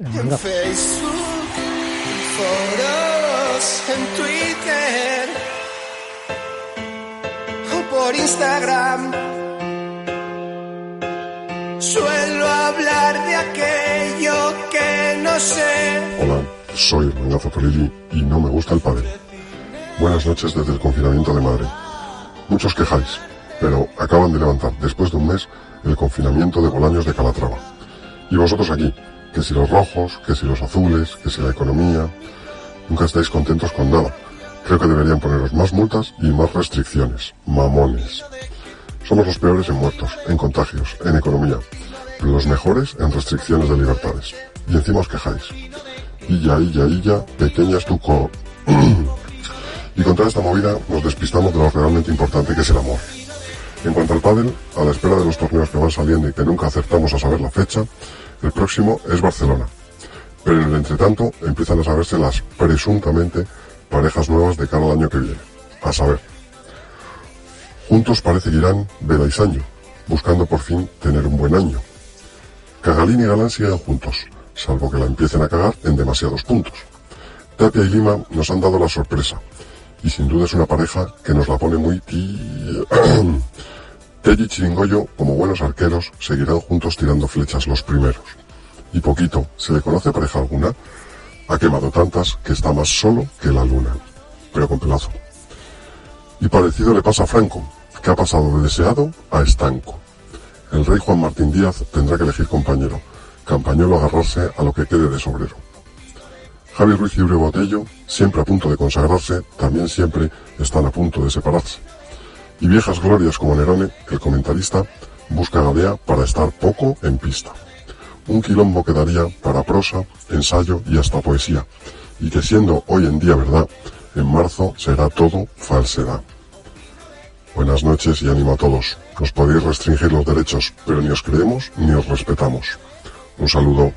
En. Facebook, en foros, en Twitter o por Instagram. Suelo hablar de aquello que no sé. Hola, soy Mangazo Polilli y no me gusta el padre. Buenas noches desde el confinamiento de Madrid. Muchos quejáis, pero acaban de levantar, después de un mes, el confinamiento de Bolaños de Calatrava. Y vosotros aquí, que si los rojos, que si los azules, que si la economía... Nunca estáis contentos con nada. Creo que deberían poneros más multas y más restricciones. Mamones. Somos los peores en muertos, en contagios, en economía, pero los mejores en restricciones de libertades. Y encima os quejáis. Illa, illa, illa, pequeña estuco. y con toda esta movida nos despistamos de lo realmente importante que es el amor. En cuanto al pádel, a la espera de los torneos que van saliendo y que nunca acertamos a saber la fecha, el próximo es Barcelona. Pero en el entretanto empiezan a saberse las presuntamente parejas nuevas de cara al año que viene. A saber, juntos parece que irán Vela y Sancho, buscando por fin tener un buen año. Cagalín y Galán siguen juntos, salvo que la empiecen a cagar en demasiados puntos. Tapia y Lima nos han dado la sorpresa, y sin duda es una pareja que nos la pone muy. Telly y como buenos arqueros, seguirán juntos tirando flechas los primeros. Y poquito, ¿se le conoce pareja alguna? Ha quemado tantas que está más solo que la luna, pero con pelazo. Y parecido le pasa a Franco, que ha pasado de deseado a estanco. El rey Juan Martín Díaz tendrá que elegir compañero, campañolo agarrarse a lo que quede de sobrero. Javi Ruiz y Botello, siempre a punto de consagrarse, también siempre están a punto de separarse. Y viejas glorias como Nerone, el comentarista, busca Gadea para estar poco en pista. Un quilombo quedaría para prosa, ensayo y hasta poesía, y que siendo hoy en día verdad, en marzo será todo falsedad. Buenas noches y ánimo a todos. Os podéis restringir los derechos, pero ni os creemos ni os respetamos. Un saludo.